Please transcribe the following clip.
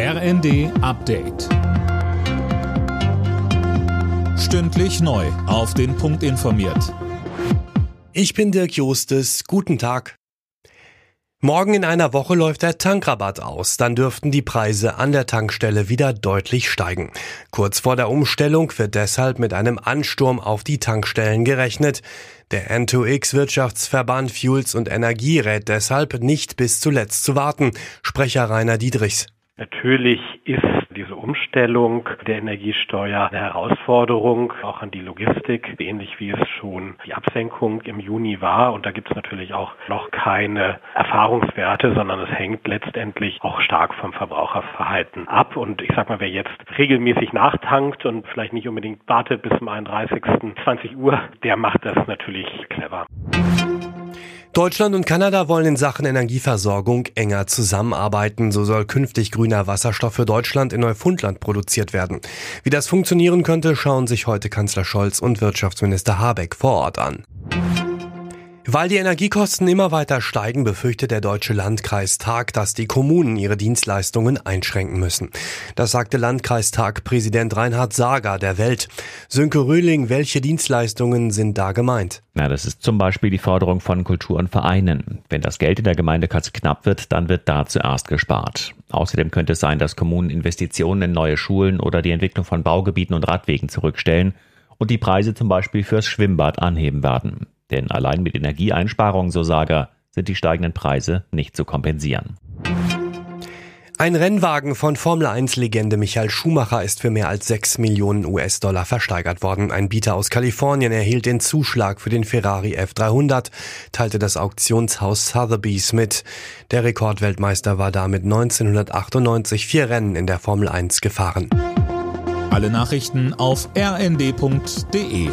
RND Update. Stündlich neu. Auf den Punkt informiert. Ich bin Dirk Jostes. Guten Tag. Morgen in einer Woche läuft der Tankrabatt aus. Dann dürften die Preise an der Tankstelle wieder deutlich steigen. Kurz vor der Umstellung wird deshalb mit einem Ansturm auf die Tankstellen gerechnet. Der N2X-Wirtschaftsverband Fuels und Energie rät deshalb nicht bis zuletzt zu warten. Sprecher Rainer Diedrichs. Natürlich ist diese Umstellung der Energiesteuer eine Herausforderung, auch an die Logistik, ähnlich wie es schon die Absenkung im Juni war. Und da gibt es natürlich auch noch keine Erfahrungswerte, sondern es hängt letztendlich auch stark vom Verbraucherverhalten ab. Und ich sag mal, wer jetzt regelmäßig nachtankt und vielleicht nicht unbedingt wartet bis zum 31. 20 Uhr, der macht das natürlich clever. Deutschland und Kanada wollen in Sachen Energieversorgung enger zusammenarbeiten. So soll künftig grüner Wasserstoff für Deutschland in Neufundland produziert werden. Wie das funktionieren könnte, schauen sich heute Kanzler Scholz und Wirtschaftsminister Habeck vor Ort an. Weil die Energiekosten immer weiter steigen, befürchtet der Deutsche Landkreistag, dass die Kommunen ihre Dienstleistungen einschränken müssen. Das sagte Landkreistag-Präsident Reinhard Sager der Welt. Sönke Röhling, welche Dienstleistungen sind da gemeint? Na, das ist zum Beispiel die Forderung von Kultur und Vereinen. Wenn das Geld in der Gemeindekasse knapp wird, dann wird da zuerst gespart. Außerdem könnte es sein, dass Kommunen Investitionen in neue Schulen oder die Entwicklung von Baugebieten und Radwegen zurückstellen und die Preise zum Beispiel fürs Schwimmbad anheben werden. Denn allein mit Energieeinsparungen, so Sager, sind die steigenden Preise nicht zu kompensieren. Ein Rennwagen von Formel-1-Legende Michael Schumacher ist für mehr als 6 Millionen US-Dollar versteigert worden. Ein Bieter aus Kalifornien erhielt den Zuschlag für den Ferrari F300, teilte das Auktionshaus Sotheby's mit. Der Rekordweltmeister war damit 1998 vier Rennen in der Formel 1 gefahren. Alle Nachrichten auf rnd.de